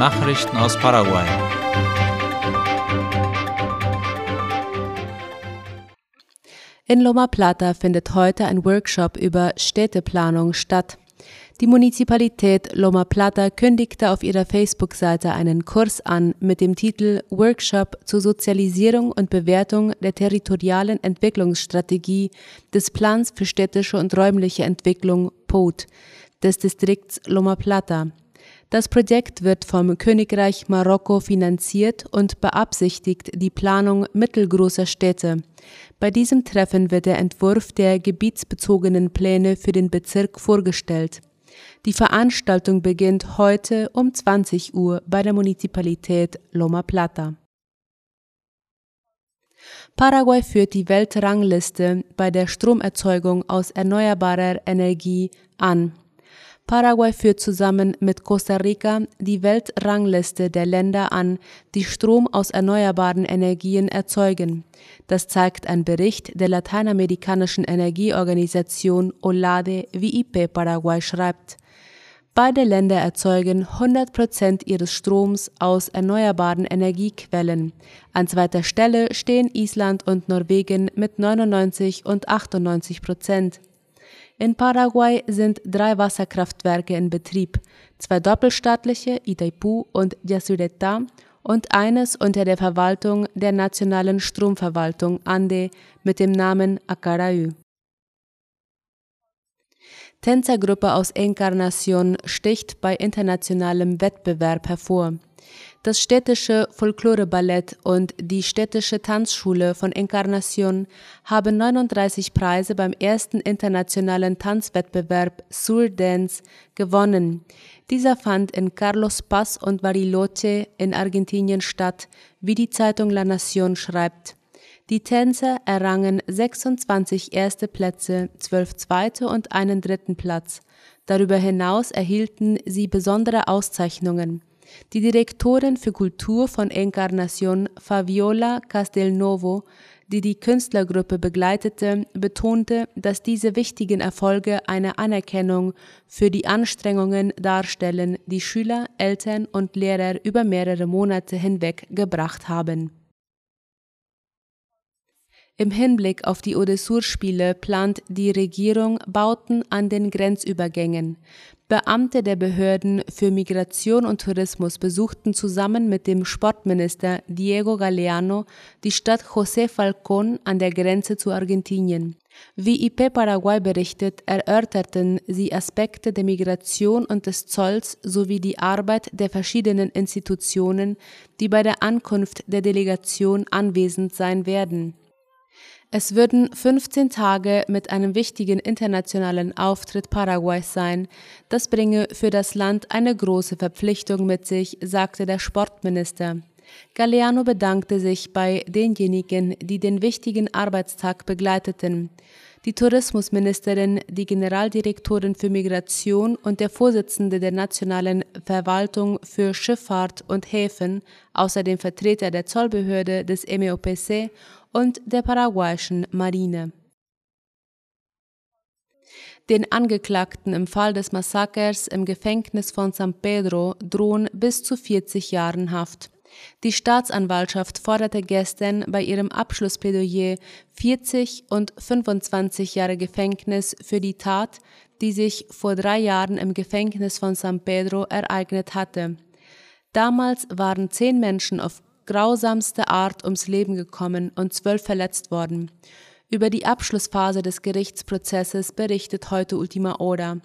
Nachrichten aus Paraguay. In Loma Plata findet heute ein Workshop über Städteplanung statt. Die Municipalität Loma Plata kündigte auf ihrer Facebook-Seite einen Kurs an mit dem Titel Workshop zur Sozialisierung und Bewertung der territorialen Entwicklungsstrategie des Plans für städtische und räumliche Entwicklung POT des Distrikts Loma Plata. Das Projekt wird vom Königreich Marokko finanziert und beabsichtigt die Planung mittelgroßer Städte. Bei diesem Treffen wird der Entwurf der gebietsbezogenen Pläne für den Bezirk vorgestellt. Die Veranstaltung beginnt heute um 20 Uhr bei der Municipalität Loma Plata. Paraguay führt die Weltrangliste bei der Stromerzeugung aus erneuerbarer Energie an. Paraguay führt zusammen mit Costa Rica die Weltrangliste der Länder an, die Strom aus erneuerbaren Energien erzeugen. Das zeigt ein Bericht der lateinamerikanischen Energieorganisation OLADE, wie IP Paraguay schreibt. Beide Länder erzeugen 100 Prozent ihres Stroms aus erneuerbaren Energiequellen. An zweiter Stelle stehen Island und Norwegen mit 99 und 98 Prozent. In Paraguay sind drei Wasserkraftwerke in Betrieb, zwei doppelstaatliche, Itaipu und Yacyretá, und eines unter der Verwaltung der Nationalen Stromverwaltung Ande mit dem Namen Acaraú. Tänzergruppe aus Encarnacion sticht bei internationalem Wettbewerb hervor. Das städtische Folkloreballett und die städtische Tanzschule von Encarnacion haben 39 Preise beim ersten internationalen Tanzwettbewerb Sur Dance gewonnen. Dieser fand in Carlos Paz und Bariloche in Argentinien statt, wie die Zeitung La Nación schreibt. Die Tänzer errangen 26 erste Plätze, 12 zweite und einen dritten Platz. Darüber hinaus erhielten sie besondere Auszeichnungen. Die Direktorin für Kultur von Encarnacion, Fabiola Castelnovo, die die Künstlergruppe begleitete, betonte, dass diese wichtigen Erfolge eine Anerkennung für die Anstrengungen darstellen, die Schüler, Eltern und Lehrer über mehrere Monate hinweg gebracht haben. Im Hinblick auf die Odessur-Spiele plant die Regierung Bauten an den Grenzübergängen. Beamte der Behörden für Migration und Tourismus besuchten zusammen mit dem Sportminister Diego Galeano die Stadt José Falcón an der Grenze zu Argentinien. Wie IP Paraguay berichtet, erörterten sie Aspekte der Migration und des Zolls sowie die Arbeit der verschiedenen Institutionen, die bei der Ankunft der Delegation anwesend sein werden. Es würden 15 Tage mit einem wichtigen internationalen Auftritt Paraguays sein. Das bringe für das Land eine große Verpflichtung mit sich, sagte der Sportminister. Galeano bedankte sich bei denjenigen, die den wichtigen Arbeitstag begleiteten. Die Tourismusministerin, die Generaldirektorin für Migration und der Vorsitzende der Nationalen Verwaltung für Schifffahrt und Häfen, außerdem Vertreter der Zollbehörde des MEOPC und der paraguayischen Marine. Den Angeklagten im Fall des Massakers im Gefängnis von San Pedro drohen bis zu 40 Jahren Haft. Die Staatsanwaltschaft forderte gestern bei ihrem Abschlussplädoyer 40 und 25 Jahre Gefängnis für die Tat, die sich vor drei Jahren im Gefängnis von San Pedro ereignet hatte. Damals waren zehn Menschen auf grausamste Art ums Leben gekommen und zwölf verletzt worden. Über die Abschlussphase des Gerichtsprozesses berichtet heute Ultima Hora.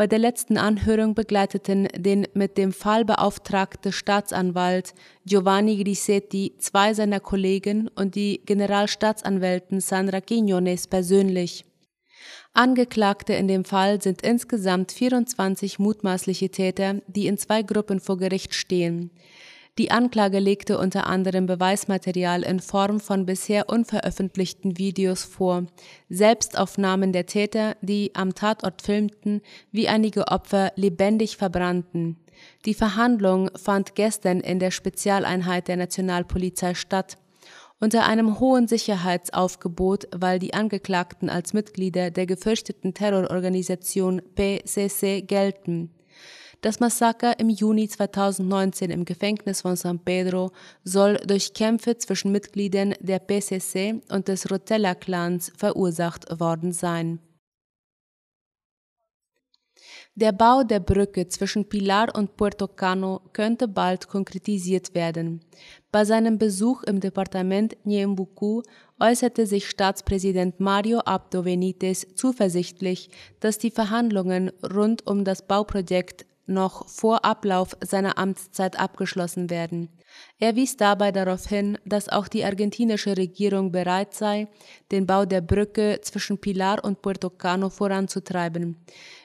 Bei der letzten Anhörung begleiteten den mit dem Fall beauftragte Staatsanwalt Giovanni Grisetti zwei seiner Kollegen und die Generalstaatsanwältin Sandra Quinones persönlich. Angeklagte in dem Fall sind insgesamt 24 mutmaßliche Täter, die in zwei Gruppen vor Gericht stehen. Die Anklage legte unter anderem Beweismaterial in Form von bisher unveröffentlichten Videos vor, Selbstaufnahmen der Täter, die am Tatort filmten, wie einige Opfer lebendig verbrannten. Die Verhandlung fand gestern in der Spezialeinheit der Nationalpolizei statt. Unter einem hohen Sicherheitsaufgebot, weil die Angeklagten als Mitglieder der gefürchteten Terrororganisation PCC gelten. Das Massaker im Juni 2019 im Gefängnis von San Pedro soll durch Kämpfe zwischen Mitgliedern der PCC und des Rotella-Clans verursacht worden sein. Der Bau der Brücke zwischen Pilar und Puerto Cano könnte bald konkretisiert werden. Bei seinem Besuch im Departement Nyembuku äußerte sich Staatspräsident Mario Abdo Benitez zuversichtlich, dass die Verhandlungen rund um das Bauprojekt noch vor Ablauf seiner Amtszeit abgeschlossen werden. Er wies dabei darauf hin, dass auch die argentinische Regierung bereit sei, den Bau der Brücke zwischen Pilar und Puerto Cano voranzutreiben.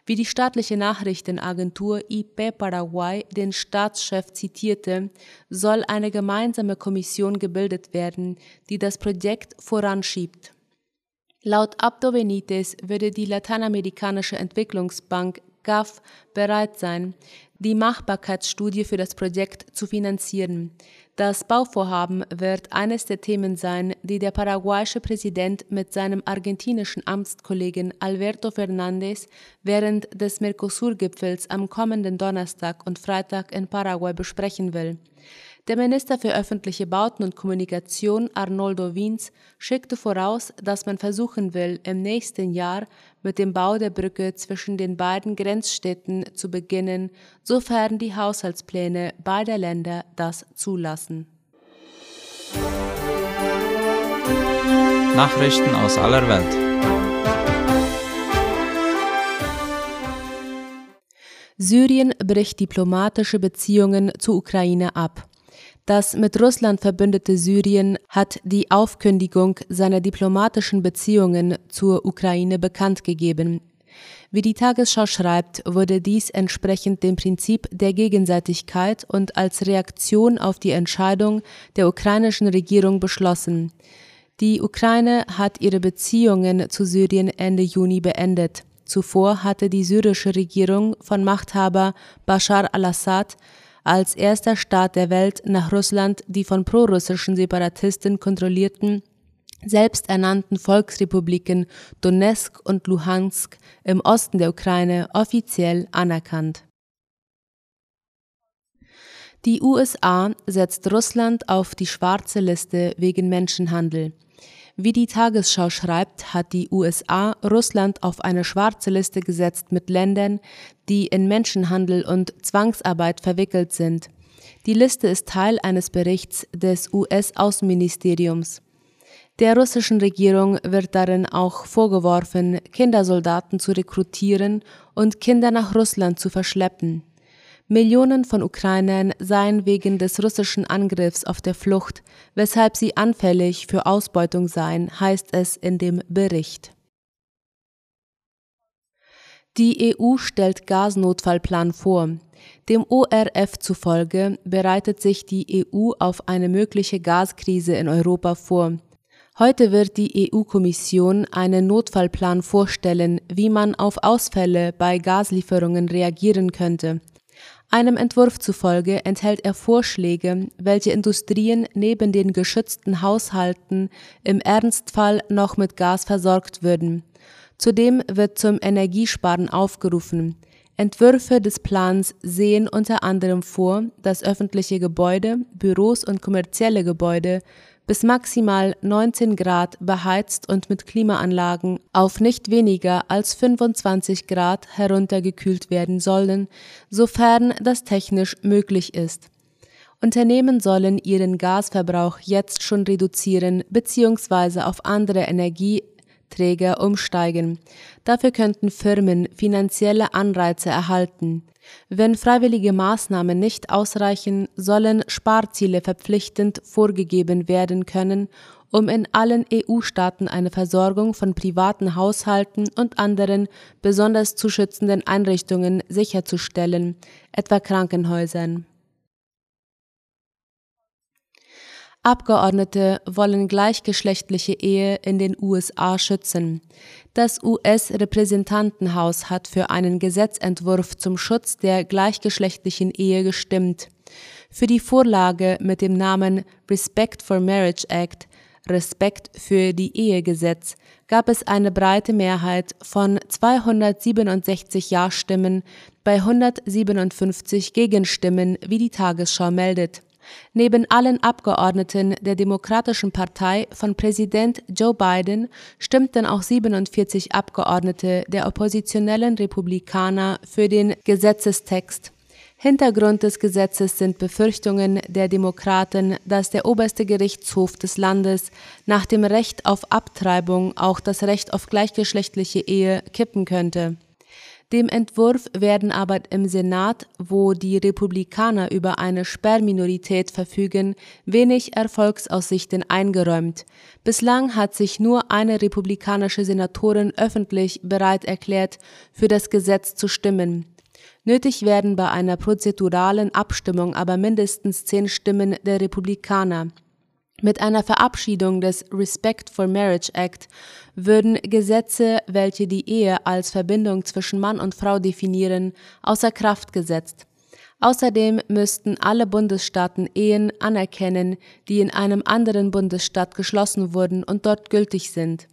Wie die staatliche Nachrichtenagentur IP Paraguay den Staatschef zitierte, soll eine gemeinsame Kommission gebildet werden, die das Projekt voranschiebt. Laut Abdo Benitez würde die Lateinamerikanische Entwicklungsbank GAF bereit sein, die Machbarkeitsstudie für das Projekt zu finanzieren. Das Bauvorhaben wird eines der Themen sein, die der paraguayische Präsident mit seinem argentinischen Amtskollegen Alberto Fernández während des Mercosur-Gipfels am kommenden Donnerstag und Freitag in Paraguay besprechen will. Der Minister für öffentliche Bauten und Kommunikation Arnoldo Wiens schickte voraus, dass man versuchen will, im nächsten Jahr mit dem Bau der Brücke zwischen den beiden Grenzstädten zu beginnen, sofern die Haushaltspläne beider Länder das zulassen. Nachrichten aus aller Welt. Syrien bricht diplomatische Beziehungen zur Ukraine ab. Das mit Russland verbündete Syrien hat die Aufkündigung seiner diplomatischen Beziehungen zur Ukraine bekannt gegeben. Wie die Tagesschau schreibt, wurde dies entsprechend dem Prinzip der Gegenseitigkeit und als Reaktion auf die Entscheidung der ukrainischen Regierung beschlossen. Die Ukraine hat ihre Beziehungen zu Syrien Ende Juni beendet. Zuvor hatte die syrische Regierung von Machthaber Bashar al-Assad als erster Staat der Welt nach Russland die von prorussischen Separatisten kontrollierten selbsternannten Volksrepubliken Donetsk und Luhansk im Osten der Ukraine offiziell anerkannt. Die USA setzt Russland auf die schwarze Liste wegen Menschenhandel. Wie die Tagesschau schreibt, hat die USA Russland auf eine schwarze Liste gesetzt mit Ländern, die in Menschenhandel und Zwangsarbeit verwickelt sind. Die Liste ist Teil eines Berichts des US-Außenministeriums. Der russischen Regierung wird darin auch vorgeworfen, Kindersoldaten zu rekrutieren und Kinder nach Russland zu verschleppen. Millionen von Ukrainern seien wegen des russischen Angriffs auf der Flucht, weshalb sie anfällig für Ausbeutung seien, heißt es in dem Bericht. Die EU stellt Gasnotfallplan vor. Dem ORF zufolge bereitet sich die EU auf eine mögliche Gaskrise in Europa vor. Heute wird die EU-Kommission einen Notfallplan vorstellen, wie man auf Ausfälle bei Gaslieferungen reagieren könnte. Einem Entwurf zufolge enthält er Vorschläge, welche Industrien neben den geschützten Haushalten im Ernstfall noch mit Gas versorgt würden. Zudem wird zum Energiesparen aufgerufen. Entwürfe des Plans sehen unter anderem vor, dass öffentliche Gebäude, Büros und kommerzielle Gebäude bis maximal 19 Grad beheizt und mit Klimaanlagen auf nicht weniger als 25 Grad heruntergekühlt werden sollen, sofern das technisch möglich ist. Unternehmen sollen ihren Gasverbrauch jetzt schon reduzieren bzw. auf andere Energieträger umsteigen. Dafür könnten Firmen finanzielle Anreize erhalten. Wenn freiwillige Maßnahmen nicht ausreichen, sollen Sparziele verpflichtend vorgegeben werden können, um in allen EU-Staaten eine Versorgung von privaten Haushalten und anderen besonders zu schützenden Einrichtungen sicherzustellen, etwa Krankenhäusern. Abgeordnete wollen gleichgeschlechtliche Ehe in den USA schützen. Das US-Repräsentantenhaus hat für einen Gesetzentwurf zum Schutz der gleichgeschlechtlichen Ehe gestimmt. Für die Vorlage mit dem Namen Respect for Marriage Act Respekt für die Ehegesetz gab es eine breite Mehrheit von 267 Ja-Stimmen bei 157 Gegenstimmen, wie die Tagesschau meldet. Neben allen Abgeordneten der Demokratischen Partei von Präsident Joe Biden stimmten auch 47 Abgeordnete der oppositionellen Republikaner für den Gesetzestext. Hintergrund des Gesetzes sind Befürchtungen der Demokraten, dass der oberste Gerichtshof des Landes nach dem Recht auf Abtreibung auch das Recht auf gleichgeschlechtliche Ehe kippen könnte. Dem Entwurf werden aber im Senat, wo die Republikaner über eine Sperrminorität verfügen, wenig Erfolgsaussichten eingeräumt. Bislang hat sich nur eine republikanische Senatorin öffentlich bereit erklärt, für das Gesetz zu stimmen. Nötig werden bei einer prozeduralen Abstimmung aber mindestens zehn Stimmen der Republikaner. Mit einer Verabschiedung des Respect for Marriage Act würden Gesetze, welche die Ehe als Verbindung zwischen Mann und Frau definieren, außer Kraft gesetzt. Außerdem müssten alle Bundesstaaten Ehen anerkennen, die in einem anderen Bundesstaat geschlossen wurden und dort gültig sind.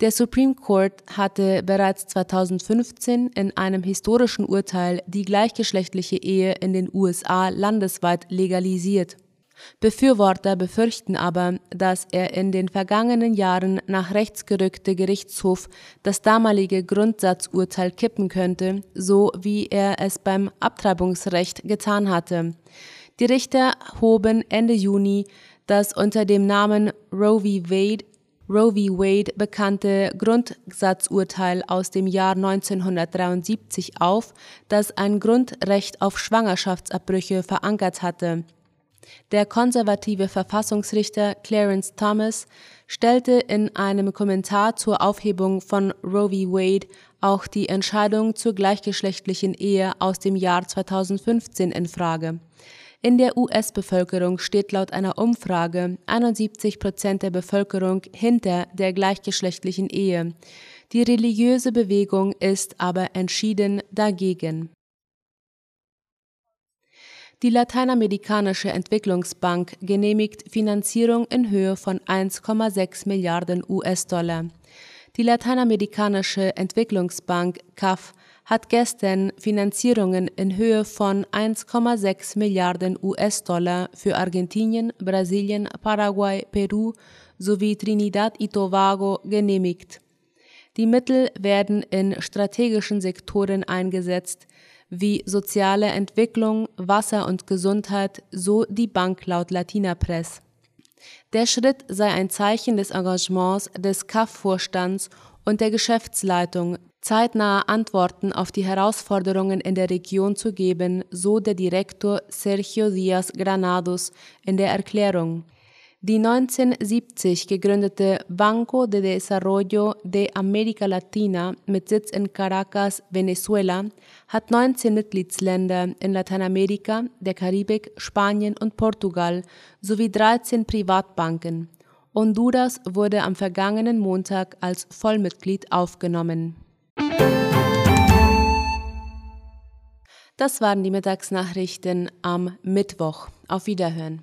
Der Supreme Court hatte bereits 2015 in einem historischen Urteil die gleichgeschlechtliche Ehe in den USA landesweit legalisiert. Befürworter befürchten aber, dass er in den vergangenen Jahren nach rechts gerückte Gerichtshof das damalige Grundsatzurteil kippen könnte, so wie er es beim Abtreibungsrecht getan hatte. Die Richter hoben Ende Juni das unter dem Namen Roe v. Wade Roe v. Wade bekannte Grundsatzurteil aus dem Jahr 1973 auf, das ein Grundrecht auf Schwangerschaftsabbrüche verankert hatte. Der konservative Verfassungsrichter Clarence Thomas stellte in einem Kommentar zur Aufhebung von Roe v. Wade auch die Entscheidung zur gleichgeschlechtlichen Ehe aus dem Jahr 2015 in Frage. In der US-Bevölkerung steht laut einer Umfrage 71 Prozent der Bevölkerung hinter der gleichgeschlechtlichen Ehe. Die religiöse Bewegung ist aber entschieden dagegen. Die Lateinamerikanische Entwicklungsbank genehmigt Finanzierung in Höhe von 1,6 Milliarden US-Dollar. Die Lateinamerikanische Entwicklungsbank CAF hat gestern Finanzierungen in Höhe von 1,6 Milliarden US-Dollar für Argentinien, Brasilien, Paraguay, Peru sowie Trinidad y Tobago genehmigt. Die Mittel werden in strategischen Sektoren eingesetzt, wie soziale Entwicklung, Wasser und Gesundheit, so die Bank laut Latina Press. Der Schritt sei ein Zeichen des Engagements des CAF-Vorstands und der Geschäftsleitung zeitnahe Antworten auf die Herausforderungen in der Region zu geben, so der Direktor Sergio Díaz Granados in der Erklärung. Die 1970 gegründete Banco de Desarrollo de América Latina mit Sitz in Caracas, Venezuela, hat 19 Mitgliedsländer in Lateinamerika, der Karibik, Spanien und Portugal sowie 13 Privatbanken. Honduras wurde am vergangenen Montag als Vollmitglied aufgenommen. Das waren die Mittagsnachrichten am Mittwoch. Auf Wiederhören.